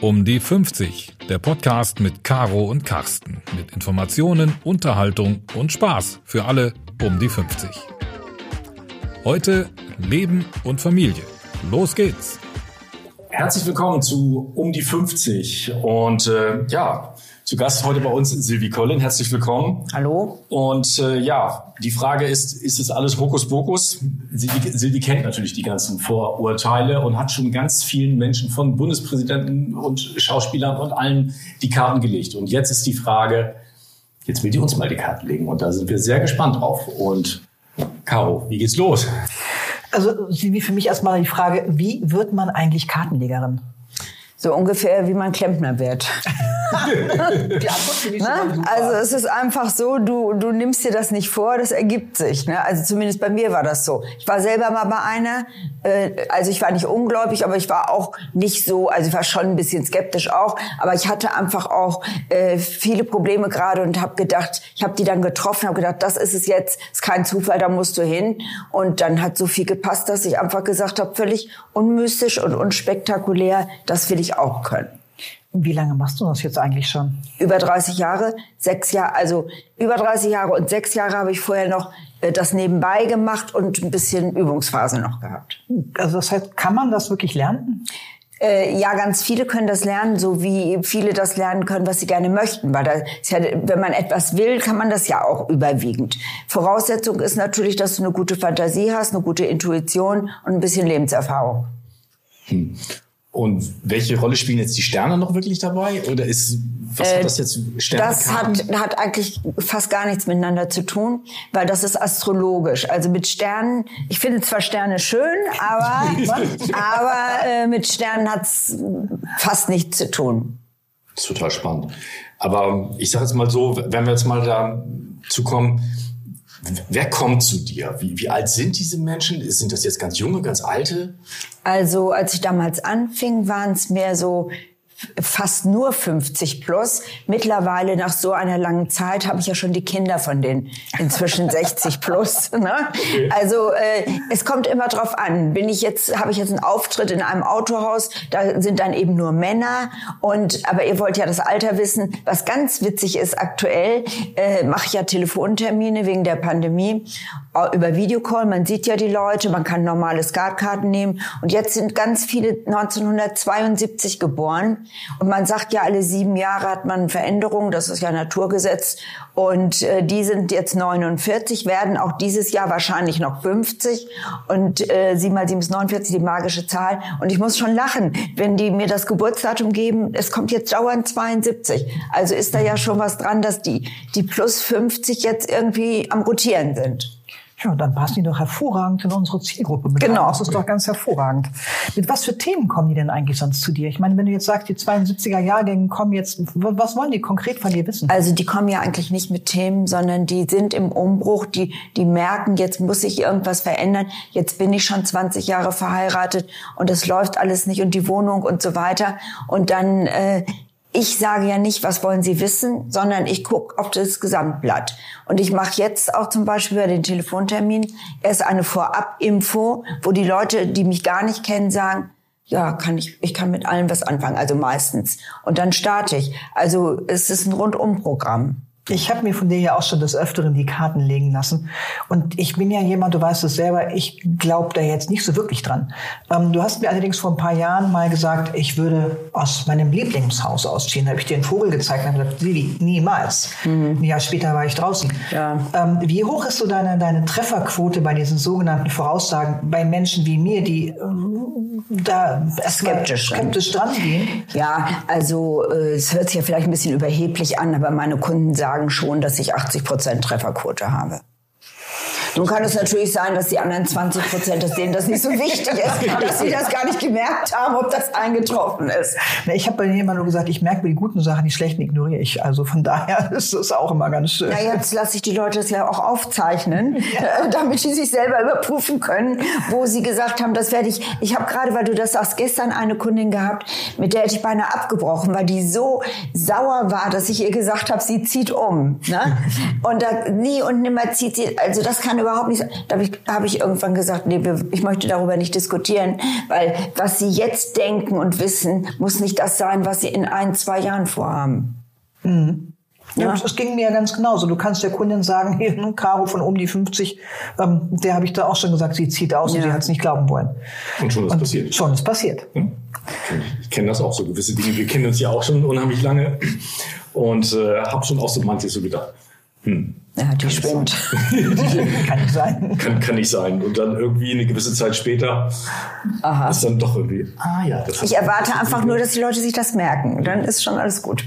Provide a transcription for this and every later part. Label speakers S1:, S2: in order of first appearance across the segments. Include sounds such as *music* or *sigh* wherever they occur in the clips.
S1: Um die 50, der Podcast mit Caro und Carsten. Mit Informationen, Unterhaltung und Spaß für alle um die 50. Heute Leben und Familie. Los geht's.
S2: Herzlich willkommen zu Um die 50. Und äh, ja, zu Gast heute bei uns Silvi Collin. Herzlich willkommen.
S3: Hallo.
S2: Und äh, ja, die Frage ist, ist es alles Hokuspokus? Silvi, Silvi kennt natürlich die ganzen Vorurteile und hat schon ganz vielen Menschen von Bundespräsidenten und Schauspielern und allen die Karten gelegt. Und jetzt ist die Frage, jetzt will die uns mal die Karten legen. Und da sind wir sehr gespannt drauf. Und Caro, wie geht's los?
S3: Also Silvi, für mich erstmal die Frage, wie wird man eigentlich Kartenlegerin?
S4: So ungefähr wie man Klempner wird. *laughs*
S3: ne?
S4: Also es ist einfach so, du, du nimmst dir das nicht vor, das ergibt sich. Ne? Also zumindest bei mir war das so. Ich war selber mal bei einer, äh, also ich war nicht ungläubig, aber ich war auch nicht so, also ich war schon ein bisschen skeptisch auch, aber ich hatte einfach auch äh, viele Probleme gerade und habe gedacht, ich habe die dann getroffen, habe gedacht, das ist es jetzt, ist kein Zufall, da musst du hin. Und dann hat so viel gepasst, dass ich einfach gesagt habe, völlig unmystisch und unspektakulär, das will ich auch können.
S3: Wie lange machst du das jetzt eigentlich schon?
S4: Über 30 Jahre, sechs Jahre, also über 30 Jahre und sechs Jahre habe ich vorher noch äh, das nebenbei gemacht und ein bisschen Übungsphase noch gehabt.
S3: Also das heißt, kann man das wirklich lernen?
S4: Äh, ja, ganz viele können das lernen, so wie viele das lernen können, was sie gerne möchten. Weil das ja, wenn man etwas will, kann man das ja auch überwiegend. Voraussetzung ist natürlich, dass du eine gute Fantasie hast, eine gute Intuition und ein bisschen Lebenserfahrung.
S2: Hm. Und welche Rolle spielen jetzt die Sterne noch wirklich dabei? Oder ist, was hat äh, das jetzt
S4: Sterne? Das hat, hat eigentlich fast gar nichts miteinander zu tun, weil das ist astrologisch. Also mit Sternen, ich finde zwar Sterne schön, aber, *laughs* aber äh, mit Sternen hat's fast nichts zu tun.
S2: Total spannend. Aber ich sage jetzt mal so, wenn wir jetzt mal dazu kommen, Wer kommt zu dir? Wie, wie alt sind diese Menschen? Sind das jetzt ganz junge, ganz alte?
S4: Also als ich damals anfing, waren es mehr so fast nur 50 plus. Mittlerweile nach so einer langen Zeit habe ich ja schon die Kinder von den inzwischen *laughs* 60 plus. Ne? Also äh, es kommt immer drauf an. Bin ich jetzt, habe ich jetzt einen Auftritt in einem Autohaus, da sind dann eben nur Männer. Und aber ihr wollt ja das Alter wissen. Was ganz witzig ist aktuell, äh, mache ich ja Telefontermine wegen der Pandemie über Videocall. Man sieht ja die Leute, man kann normale Skatkarten nehmen. Und jetzt sind ganz viele 1972 geboren. Und man sagt ja, alle sieben Jahre hat man Veränderungen. Das ist ja Naturgesetz. Und äh, die sind jetzt 49, werden auch dieses Jahr wahrscheinlich noch 50. Und äh, 7 mal 7 ist 49, die magische Zahl. Und ich muss schon lachen, wenn die mir das Geburtsdatum geben. Es kommt jetzt dauernd 72. Also ist da ja schon was dran, dass die, die plus 50 jetzt irgendwie am Rotieren sind.
S3: Ja, dann passen die doch hervorragend in unsere Zielgruppe
S4: mit genau.
S3: Das ist doch ganz hervorragend. Mit was für Themen kommen die denn eigentlich sonst zu dir? Ich meine, wenn du jetzt sagst, die 72er Jahrgänge kommen jetzt, was wollen die konkret von dir wissen?
S4: Also die kommen ja eigentlich nicht mit Themen, sondern die sind im Umbruch, die, die merken, jetzt muss sich irgendwas verändern. Jetzt bin ich schon 20 Jahre verheiratet und es läuft alles nicht und die Wohnung und so weiter. Und dann äh, ich sage ja nicht, was wollen Sie wissen, sondern ich gucke auf das Gesamtblatt. Und ich mache jetzt auch zum Beispiel bei den Telefontermin erst eine Vorab-Info, wo die Leute, die mich gar nicht kennen, sagen, ja, kann ich, ich kann mit allem was anfangen, also meistens. Und dann starte ich. Also es ist ein Rundumprogramm.
S3: Ich habe mir von dir ja auch schon des Öfteren die Karten legen lassen. Und ich bin ja jemand, du weißt es selber, ich glaube da jetzt nicht so wirklich dran. Ähm, du hast mir allerdings vor ein paar Jahren mal gesagt, ich würde aus meinem Lieblingshaus ausziehen. Da habe ich dir einen Vogel gezeigt und habe gesagt, Sivi, niemals. Mhm. Ein Jahr später war ich draußen. Ja. Ähm, wie hoch ist so deine, deine Trefferquote bei diesen sogenannten Voraussagen bei Menschen wie mir, die ähm, da skeptisch, skeptisch dran gehen?
S4: Ja, also äh, es hört sich ja vielleicht ein bisschen überheblich an, aber meine Kunden sagen, sagen schon, dass ich 80 Prozent Trefferquote habe. Nun kann es natürlich sein, dass die anderen 20 Prozent, dass denen das nicht so wichtig ist, *laughs* dass sie das gar nicht gemerkt haben, ob das eingetroffen ist.
S3: Ich habe bei mir immer nur gesagt, ich merke mir die guten Sachen, die schlechten ignoriere ich. Also von daher *laughs* ist es auch immer ganz schön.
S4: Ja, jetzt lasse ich die Leute das ja auch aufzeichnen, ja. *laughs* damit sie sich selber überprüfen können, wo sie gesagt haben, das werde ich. Ich habe gerade, weil du das sagst, gestern eine Kundin gehabt, mit der hätte ich beinahe abgebrochen, weil die so sauer war, dass ich ihr gesagt habe, sie zieht um. Ne? Und da nie und nimmer zieht sie. Also das kann über überhaupt nicht. Da habe ich, hab ich irgendwann gesagt, nee, ich möchte darüber nicht diskutieren, weil was Sie jetzt denken und wissen, muss nicht das sein, was Sie in ein, zwei Jahren vorhaben.
S3: Mhm. Ja, es ging mir ja ganz genauso. Du kannst der Kundin sagen, *laughs* hier, ein Caro von um die 50, ähm, der habe ich da auch schon gesagt, sie zieht aus ja. und sie hat es nicht glauben wollen.
S2: Und schon ist und passiert.
S3: Schon ist passiert. Hm?
S2: Ich kenne das auch so, gewisse Dinge. Wir kennen uns ja auch schon unheimlich lange und äh, habe schon auch so manches so gedacht.
S4: Hm. Ja, die spinnt. *laughs*
S3: kann nicht sein.
S2: Kann, kann nicht sein. Und dann irgendwie eine gewisse Zeit später Aha. ist dann doch irgendwie,
S4: ah ja. Das ich erwarte einfach nur, dass die Leute sich das merken. Dann ist schon alles gut.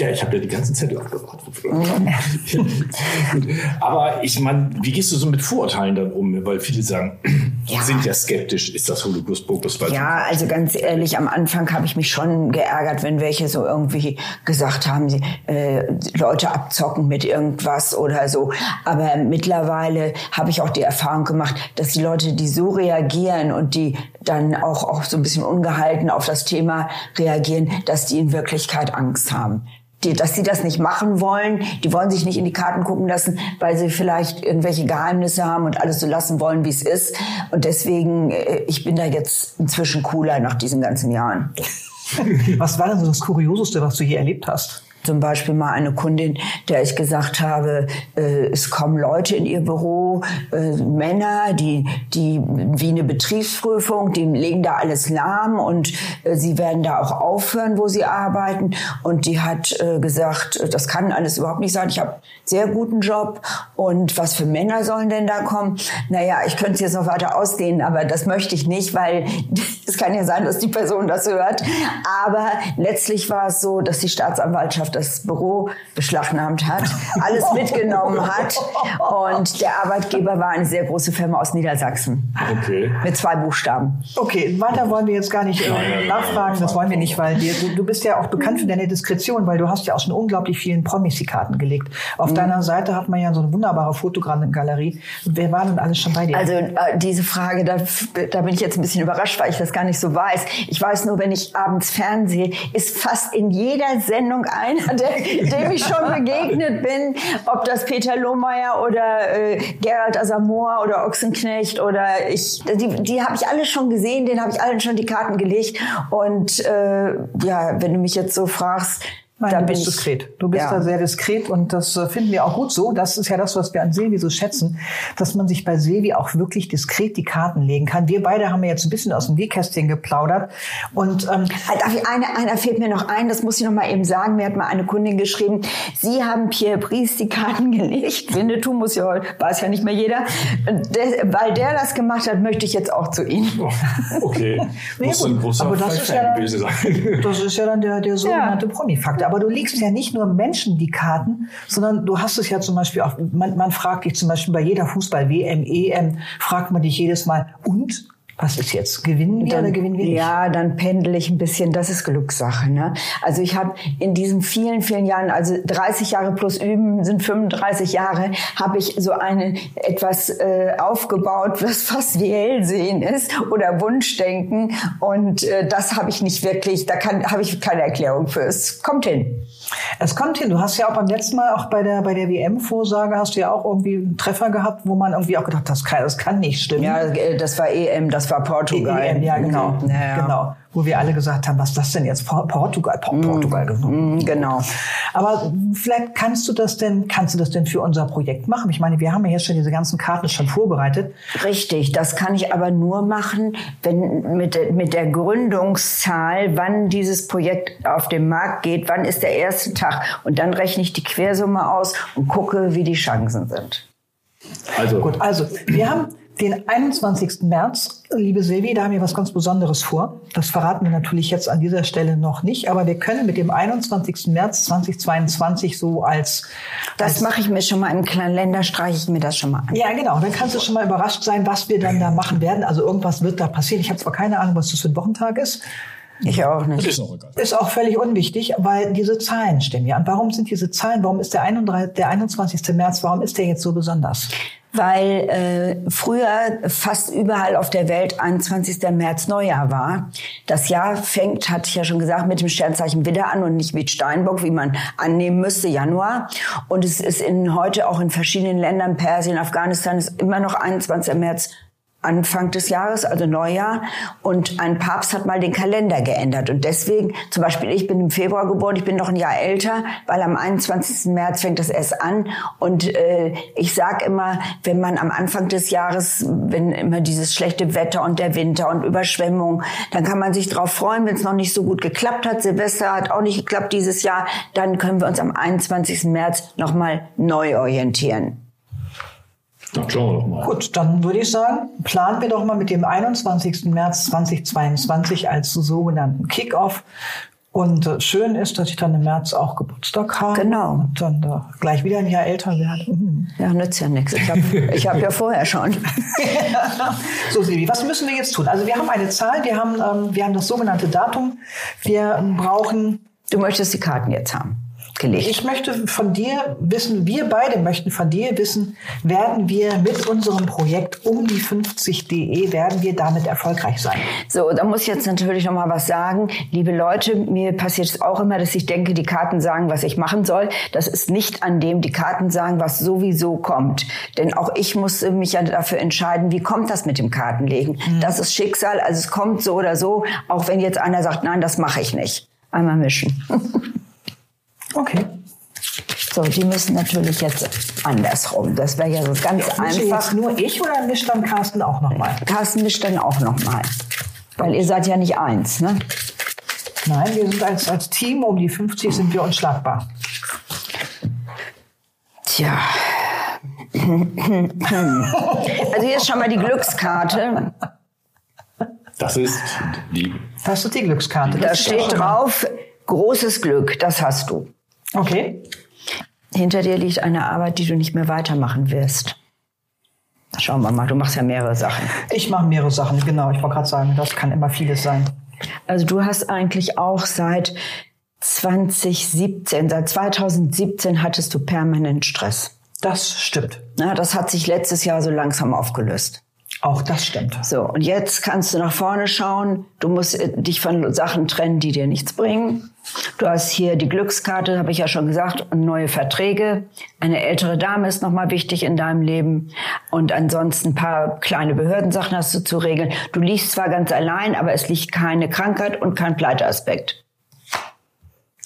S2: Ja, ich habe ja die ganzen Zettel abgebracht. *laughs* Aber ich meine, wie gehst du so mit Vorurteilen dann um? Weil viele sagen, ja. sind ja skeptisch, ist das Holocaust-Bogus?
S4: Ja, also ganz ehrlich, am Anfang habe ich mich schon geärgert, wenn welche so irgendwie gesagt haben, äh, Leute abzocken mit irgendwas oder so. Aber mittlerweile habe ich auch die Erfahrung gemacht, dass die Leute, die so reagieren und die dann auch, auch so ein bisschen ungehalten auf das Thema reagieren, dass die in Wirklichkeit Angst haben die, dass sie das nicht machen wollen. Die wollen sich nicht in die Karten gucken lassen, weil sie vielleicht irgendwelche Geheimnisse haben und alles so lassen wollen, wie es ist. Und deswegen, äh, ich bin da jetzt inzwischen cooler nach diesen ganzen Jahren. *laughs*
S3: Was war denn so das Kurioseste, was du hier erlebt hast?
S4: Zum Beispiel mal eine Kundin, der ich gesagt habe, äh, es kommen Leute in ihr Büro, äh, Männer, die, die wie eine Betriebsprüfung, die legen da alles lahm und äh, sie werden da auch aufhören, wo sie arbeiten. Und die hat äh, gesagt, das kann alles überhaupt nicht sein. Ich habe sehr guten Job und was für Männer sollen denn da kommen? Naja, ich könnte es jetzt noch weiter ausdehnen, aber das möchte ich nicht, weil kann ja sein, dass die Person das hört. Aber letztlich war es so, dass die Staatsanwaltschaft das Büro beschlagnahmt hat, alles *laughs* mitgenommen hat. Und der Arbeitgeber war eine sehr große Firma aus Niedersachsen. Okay. Mit zwei Buchstaben.
S3: Okay, weiter wollen wir jetzt gar nicht äh, nachfragen. Das wollen wir nicht, weil dir, du, du bist ja auch bekannt für deine Diskretion, weil du hast ja auch schon unglaublich vielen Promis die Karten gelegt. Auf mhm. deiner Seite hat man ja so eine wunderbare Fotogalerie. Wer war denn alles schon bei dir?
S4: Also äh, diese Frage, da, da bin ich jetzt ein bisschen überrascht, weil ich das gar nicht so weiß. Ich weiß nur, wenn ich abends Fernsehen, ist fast in jeder Sendung ein einer, der, dem ich schon *laughs* begegnet bin, ob das Peter Lohmeier oder äh, Gerald Asamoah oder Ochsenknecht oder ich, die, die habe ich alle schon gesehen, den habe ich allen schon die Karten gelegt. Und äh, ja, wenn du mich jetzt so fragst,
S3: Nein, da du bist diskret. Du bist ja. da sehr diskret und das äh, finden wir auch gut so. Das ist ja das, was wir an Silvi so schätzen, dass man sich bei Silvi auch wirklich diskret die Karten legen kann. Wir beide haben ja jetzt ein bisschen aus dem Nähkästchen geplaudert und ähm,
S4: Darf ich, eine, einer fehlt mir noch ein, das muss ich noch mal eben sagen. Mir hat mal eine Kundin geschrieben, Sie haben Pierre Brice die Karten *laughs* gelegt. Winnetou muss ja, weiß ja nicht mehr jeder. Der, weil der das gemacht hat, möchte ich jetzt auch zu Ihnen.
S2: Oh, okay. *laughs* nee, muss ein großer Aber
S3: das ist, ja dann, das ist ja dann der, der sogenannte ja. Promi-Faktor. Aber du legst ja nicht nur Menschen die Karten, sondern du hast es ja zum Beispiel auch, man, man fragt dich zum Beispiel bei jeder Fußball-WM, EM, fragt man dich jedes Mal, und was ist jetzt? Gewinnen wir
S4: dann,
S3: oder gewinnen wir nicht?
S4: Ja, dann pendel ich ein bisschen. Das ist Glückssache. Ne? Also ich habe in diesen vielen, vielen Jahren, also 30 Jahre plus üben sind 35 Jahre, habe ich so einen etwas äh, aufgebaut, was *laughs* fast wie Hellsehen ist oder Wunschdenken. Und äh, das habe ich nicht wirklich, da habe ich keine Erklärung für. Es kommt hin.
S3: Es kommt hin. Du hast ja auch beim letzten Mal, auch bei der, bei der WM-Vorsage, hast du ja auch irgendwie einen Treffer gehabt, wo man irgendwie auch gedacht hat, das kann, das kann nicht stimmen.
S4: Ja, das war EM, das war Portugal.
S3: EM, ja, genau. Ja, ja. genau wo wir alle gesagt haben, was ist das denn jetzt? Portugal, Portugal
S4: mm, Genau.
S3: Aber vielleicht kannst du das denn, kannst du das denn für unser Projekt machen? Ich meine, wir haben ja jetzt schon diese ganzen Karten schon vorbereitet.
S4: Richtig, das kann ich aber nur machen, wenn mit, mit der Gründungszahl, wann dieses Projekt auf den Markt geht, wann ist der erste Tag und dann rechne ich die Quersumme aus und gucke, wie die Chancen sind.
S3: Also gut, also wir haben den 21. März, liebe Silvi, da haben wir was ganz Besonderes vor. Das verraten wir natürlich jetzt an dieser Stelle noch nicht, aber wir können mit dem 21. März 2022 so als...
S4: Das
S3: als
S4: mache ich mir schon mal im Kalender, streiche ich mir das schon mal an.
S3: Ja, genau. Dann kannst du schon mal überrascht sein, was wir dann da machen werden. Also irgendwas wird da passieren. Ich habe zwar keine Ahnung, was das für ein Wochentag ist.
S4: Ich auch nicht.
S3: Ist auch, egal. ist auch völlig unwichtig, weil diese Zahlen stimmen ja. Und warum sind diese Zahlen, warum ist der, 31, der 21. März, warum ist der jetzt so besonders?
S4: Weil äh, früher fast überall auf der Welt 21. März Neujahr war. Das Jahr fängt, hatte ich ja schon gesagt, mit dem Sternzeichen Widder an und nicht mit Steinbock, wie man annehmen müsste, Januar. Und es ist in heute auch in verschiedenen Ländern, Persien, Afghanistan, ist immer noch 21. März Anfang des Jahres, also Neujahr. Und ein Papst hat mal den Kalender geändert. Und deswegen, zum Beispiel, ich bin im Februar geboren, ich bin noch ein Jahr älter, weil am 21. März fängt das erst an. Und äh, ich sage immer, wenn man am Anfang des Jahres, wenn immer dieses schlechte Wetter und der Winter und Überschwemmung, dann kann man sich drauf freuen, wenn es noch nicht so gut geklappt hat. Silvester hat auch nicht geklappt dieses Jahr. Dann können wir uns am 21. März nochmal neu orientieren.
S2: Dann schauen wir doch mal.
S3: Gut, dann würde ich sagen, planen wir doch mal mit dem 21. März 2022 als sogenannten Kickoff. Und äh, schön ist, dass ich dann im März auch Geburtstag habe.
S4: Genau.
S3: Und dann äh, gleich wieder ein Jahr älter werde. Mhm.
S4: Ja, nützt ja nichts. Ich habe *laughs* ich hab ja vorher schon. *laughs*
S3: so, Silvi, was müssen wir jetzt tun? Also wir haben eine Zahl, wir haben, ähm, wir haben das sogenannte Datum. Wir brauchen
S4: Du möchtest die Karten jetzt haben. Gelegt.
S3: Ich möchte von dir wissen, wir beide möchten von dir wissen, werden wir mit unserem Projekt um die 50.de, werden wir damit erfolgreich sein?
S4: So, da muss ich jetzt natürlich noch mal was sagen. Liebe Leute, mir passiert es auch immer, dass ich denke, die Karten sagen, was ich machen soll. Das ist nicht an dem, die Karten sagen, was sowieso kommt. Denn auch ich musste mich ja dafür entscheiden, wie kommt das mit dem Kartenlegen? Mhm. Das ist Schicksal, also es kommt so oder so, auch wenn jetzt einer sagt, nein, das mache ich nicht. Einmal mischen. *laughs*
S3: Okay.
S4: So, die müssen natürlich jetzt andersrum. Das wäre ja so ganz
S3: Mische
S4: einfach.
S3: jetzt nur ich oder mischt dann Carsten auch nochmal?
S4: Carsten mischt dann auch nochmal. Weil ihr seid ja nicht eins, ne?
S3: Nein, wir sind als, als Team um die 50 sind wir unschlagbar.
S4: Tja. *laughs* Also hier ist schon mal die Glückskarte.
S2: Das ist die.
S3: Das ist die Glückskarte.
S4: Da steht drauf, großes Glück, das hast du.
S3: Okay.
S4: Hinter dir liegt eine Arbeit, die du nicht mehr weitermachen wirst. Schauen wir mal, du machst ja mehrere Sachen.
S3: Ich mache mehrere Sachen, genau. Ich wollte gerade sagen, das kann immer vieles sein.
S4: Also du hast eigentlich auch seit 2017, seit 2017 hattest du permanent Stress.
S3: Das stimmt.
S4: Na, das hat sich letztes Jahr so langsam aufgelöst.
S3: Auch das stimmt.
S4: So, und jetzt kannst du nach vorne schauen. Du musst äh, dich von Sachen trennen, die dir nichts bringen. Du hast hier die Glückskarte, habe ich ja schon gesagt, und neue Verträge. Eine ältere Dame ist nochmal wichtig in deinem Leben. Und ansonsten ein paar kleine Behördensachen hast du zu regeln. Du liegst zwar ganz allein, aber es liegt keine Krankheit und kein Pleiteaspekt.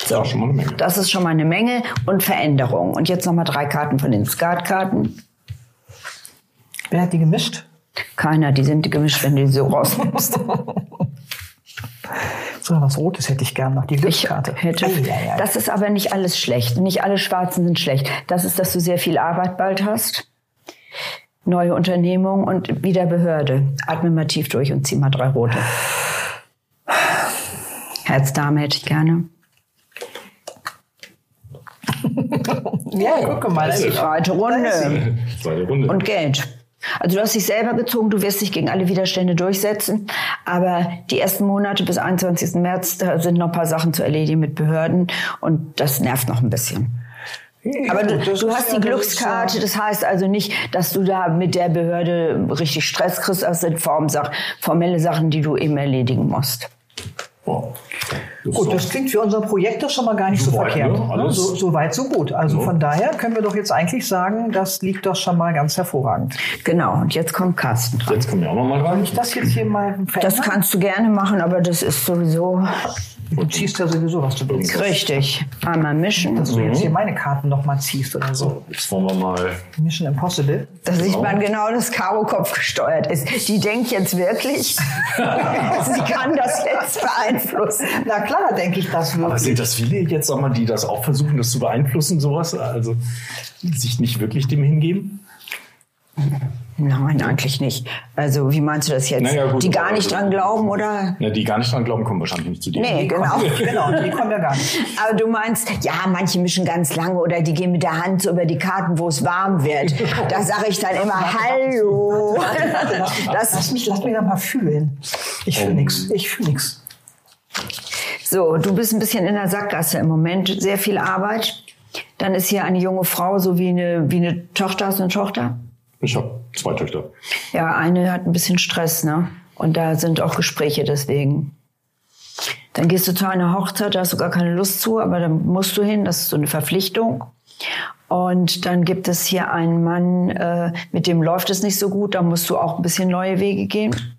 S2: So. Das ist schon mal eine Menge.
S4: Das ist schon mal eine Menge und Veränderung. Und jetzt nochmal drei Karten von den Skatkarten.
S3: Wer hat die gemischt?
S4: Keiner, die sind gemischt, wenn du die so rausnimmst. *laughs*
S3: So, was Rotes hätte ich gern noch. Die
S4: Ich
S3: Glückskarte.
S4: hätte.
S3: Ei, ei, ei.
S4: Das ist aber nicht alles schlecht. Nicht alle Schwarzen sind schlecht. Das ist, dass du sehr viel Arbeit bald hast. Neue Unternehmung und wieder Behörde. Atme mal tief durch und zieh mal drei rote. Herzdame hätte ich gerne. *laughs*
S3: ja, gucke mal.
S4: Die zweite Runde.
S2: Zweite Runde.
S4: Und Geld. Also du hast dich selber gezogen, du wirst dich gegen alle Widerstände durchsetzen. Aber die ersten Monate bis 21. März, da sind noch ein paar Sachen zu erledigen mit Behörden und das nervt noch ein bisschen. Aber du, du hast
S3: ja-
S4: die Glückskarte,
S3: ja-
S4: das heißt also nicht, dass du da mit der Behörde richtig Stress kriegst. Das sind Formsach, formelle Sachen, die du eben erledigen musst.
S2: Oh. Das
S3: Gut, das klingt für unser Projekt doch schon mal gar nicht so,
S2: So weit,
S3: verkehrt.
S2: ne? Alles-
S3: So, so weit, so gut. Also
S2: Ja.
S3: von daher können wir doch jetzt eigentlich sagen, das liegt doch schon mal ganz hervorragend.
S4: Genau, und jetzt kommt Carsten dran.
S2: Jetzt kommen wir auch noch mal rein.
S3: Ich das jetzt hier mal verändern?
S4: Das kannst du gerne machen, aber das ist sowieso
S3: Du ziehst ja sowieso, was du willst.
S4: richtig. Einmal mischen.
S3: Dass du jetzt hier meine Karten noch mal ziehst oder so.
S2: Jetzt wollen wir mal.
S3: Mission Impossible.
S4: Da sieht man genau, dass Caro Kopf gesteuert ist. Die denkt jetzt wirklich, *laughs* sie kann das jetzt beeinflussen.
S3: Na klar, denke ich das
S2: Aber
S3: wirklich.
S2: sind das viele jetzt, sag mal, die das auch versuchen, das zu beeinflussen, sowas? Also sich nicht wirklich dem hingeben?
S4: Nein, eigentlich nicht. Also, wie meinst du das jetzt?
S2: Naja, gut,
S4: die gar
S2: aber
S4: nicht
S2: also-
S4: dran glauben, oder?
S2: Ja, die gar nicht dran glauben, kommen wahrscheinlich nicht zu dir.
S4: Nee, genau. *laughs*
S3: genau, die kommen ja gar nicht.
S4: Aber du meinst, ja, manche mischen ganz lange oder die gehen mit der Hand so über die Karten, wo es warm wird. Da sage ich dann immer, hallo.
S3: Lass mich, lass mich doch mal fühlen. Ich fühle nix. Ich fühle nix.
S4: So, du bist ein bisschen in der Sackgasse im Moment. Sehr viel Arbeit. Dann ist hier eine junge Frau, so wie eine, wie eine Tochter. Hast du eine Tochter?
S2: Ich habe zwei Töchter.
S4: Ja, eine hat ein bisschen Stress, ne? Und da sind auch Gespräche deswegen. Dann gehst du zu einer Hochzeit, da hast du gar keine Lust zu, aber dann musst du hin, das ist so eine Verpflichtung. Und dann gibt es hier einen Mann, äh, mit dem läuft es nicht so gut, da musst du auch ein bisschen neue Wege gehen.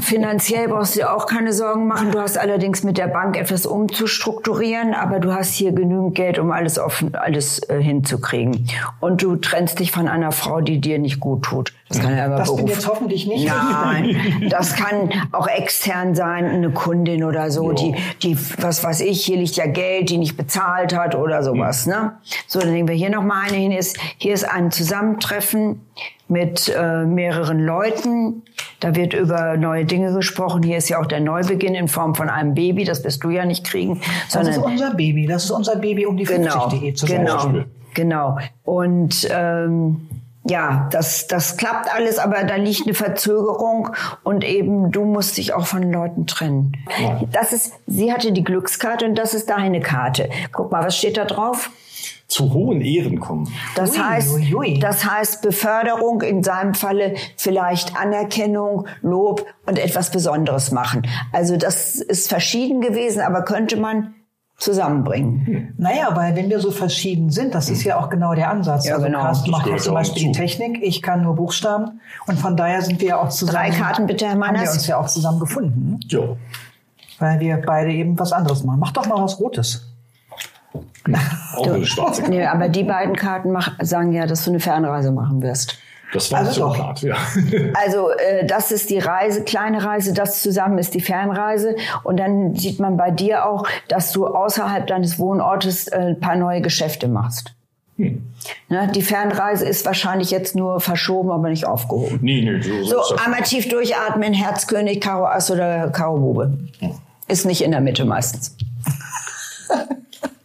S4: Finanziell brauchst du dir auch keine Sorgen machen. Du hast allerdings mit der Bank etwas umzustrukturieren, aber du hast hier genügend Geld, um alles offen, alles äh, hinzukriegen. Und du trennst dich von einer Frau, die dir nicht gut tut.
S3: Das kann ja immer Das bin jetzt hoffentlich nicht.
S4: Nein, *laughs* das kann auch extern sein, eine Kundin oder so, die, die, was weiß ich, hier liegt ja Geld, die nicht bezahlt hat oder sowas, ne? So, dann nehmen wir hier noch mal eine hin. Ist, hier ist ein Zusammentreffen mit äh, mehreren Leuten. Da wird über neue Dinge gesprochen. Hier ist ja auch der Neubeginn in Form von einem Baby. Das wirst du ja nicht kriegen.
S3: Sondern das ist unser Baby. Das ist unser Baby um die 50.de
S4: genau, zu sein. Genau, genau. Und ähm, ja, das, das klappt alles, aber da liegt eine Verzögerung und eben du musst dich auch von Leuten trennen. Ja. Das ist, sie hatte die Glückskarte und das ist deine Karte. Guck mal, was steht da drauf?
S2: zu hohen Ehren kommen.
S4: Das ui, heißt, ui, ui. das heißt Beförderung, in seinem Falle vielleicht Anerkennung, Lob und etwas Besonderes machen. Also das ist verschieden gewesen, aber könnte man zusammenbringen.
S3: Naja, weil wenn wir so verschieden sind, das ist ja auch genau der Ansatz.
S4: Ja,
S3: also
S4: genau.
S3: Carsten macht ja zum Beispiel die Technik, ich kann nur Buchstaben und von daher sind wir ja auch zusammen.
S4: Drei Karten bitte, Herr Manners.
S3: Haben wir uns ja auch zusammen gefunden.
S2: Ja.
S3: Weil wir beide eben was anderes machen. Mach doch mal was Rotes.
S2: Auch eine schwarze *laughs* Karte.
S4: Nee, aber die beiden Karten mach, sagen ja, dass du eine Fernreise machen wirst.
S2: Das war also klar, ja. *laughs*
S4: Also äh, das ist die Reise, kleine Reise, das zusammen ist die Fernreise. Und dann sieht man bei dir auch, dass du außerhalb deines Wohnortes äh, ein paar neue Geschäfte machst. Hm. Ne, die Fernreise ist wahrscheinlich jetzt nur verschoben, aber nicht aufgehoben.
S2: Nee, nee,
S4: so, so einmal tief durchatmen, Herzkönig, Karo Ass oder Karo Bube. Ist nicht in der Mitte meistens.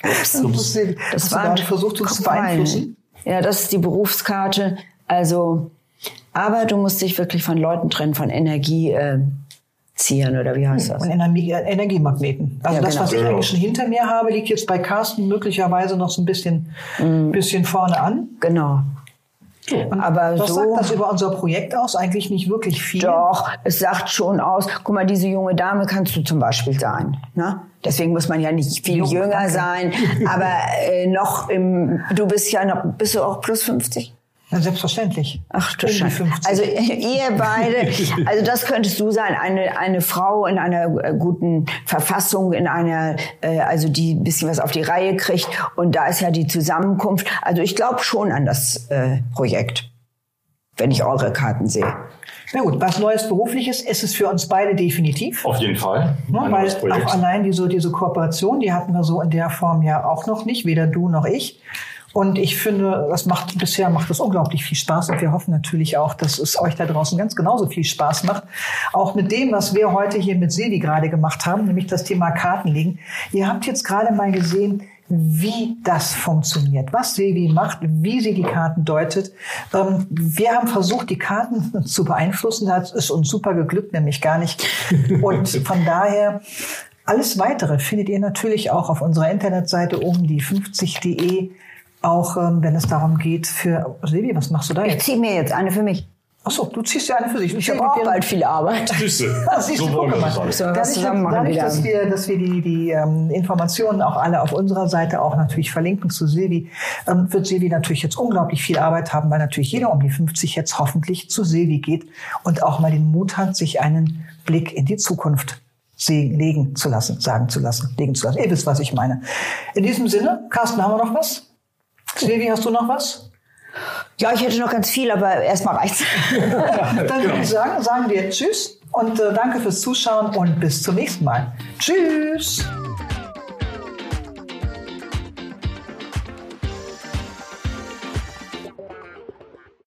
S3: Ups. Ups. Das war versucht, uns zu beeinflussen.
S4: Ja, das ist die Berufskarte. Also, aber du musst dich wirklich von Leuten trennen, von Energie. Äh, ziehen oder wie heißt das?
S3: Und Energie, Energiemagneten. Also ja, das, genau. was ich eigentlich schon hinter mir habe, liegt jetzt bei Carsten möglicherweise noch so ein bisschen, mm. bisschen vorne an.
S4: Genau.
S3: Und aber was so, sagt das über unser Projekt aus? Eigentlich nicht wirklich viel.
S4: Doch, es sagt schon aus. Guck mal, diese junge Dame kannst du zum Beispiel sein. Ne? Deswegen muss man ja nicht viel Jung, jünger okay. sein. Aber äh, noch im, du bist ja noch, bist du auch plus 50?
S3: Ja, selbstverständlich.
S4: Ach du Scheiße. Also ihr beide, *laughs* also das könntest du sein, eine, eine Frau in einer äh, guten Verfassung, in einer, äh, also die ein bisschen was auf die Reihe kriegt. Und da ist ja die Zusammenkunft. Also ich glaube schon an das äh, Projekt, wenn ich eure Karten sehe.
S3: Na gut, was Neues Berufliches ist es für uns beide definitiv.
S2: Auf jeden Fall.
S3: Ja, weil auch allein diese, diese Kooperation, die hatten wir so in der Form ja auch noch nicht, weder du noch ich. Und ich finde, das macht, bisher macht es unglaublich viel Spaß und wir hoffen natürlich auch, dass es euch da draußen ganz genauso viel Spaß macht. Auch mit dem, was wir heute hier mit Silvi gerade gemacht haben, nämlich das Thema Kartenlegen. Ihr habt jetzt gerade mal gesehen, wie das funktioniert, was Silvi macht, wie sie die Karten deutet. Ähm, wir haben versucht, die Karten *laughs* zu beeinflussen. Das ist uns super geglückt, nämlich gar nicht. Und von daher alles weitere findet ihr natürlich auch auf unserer Internetseite um die 50.de auch ähm, wenn es darum geht, für Silvi, was machst du da
S4: jetzt?
S3: Ich
S4: ziehe mir jetzt eine für mich.
S3: Ach so, du ziehst ja eine für dich.
S4: Ich, habe auch bald viel Arbeit.
S2: Siehste.
S3: Ah, siehst du, *laughs* guck mal. Dadurch, dadurch dass wir, dass wir die, die ähm, Informationen auch alle auf unserer Seite auch natürlich verlinken zu Silvi, ähm, wird Silvi natürlich jetzt unglaublich viel Arbeit haben, weil natürlich jeder um die 50 jetzt hoffentlich zu Silvi geht und auch mal den Mut hat, sich einen Blick in die Zukunft legen zu lassen, sagen zu lassen, legen zu lassen. Ihr wisst, was ich meine. In diesem Sinne, Carsten, haben wir noch was? Silvi, hast du noch was?
S4: Ja, ich hätte noch ganz viel, aber erstmal reicht's. *laughs*
S3: Dann würde ich sagen, sagen wir Tschüss und äh, danke fürs Zuschauen und bis zum nächsten Mal. Tschüss!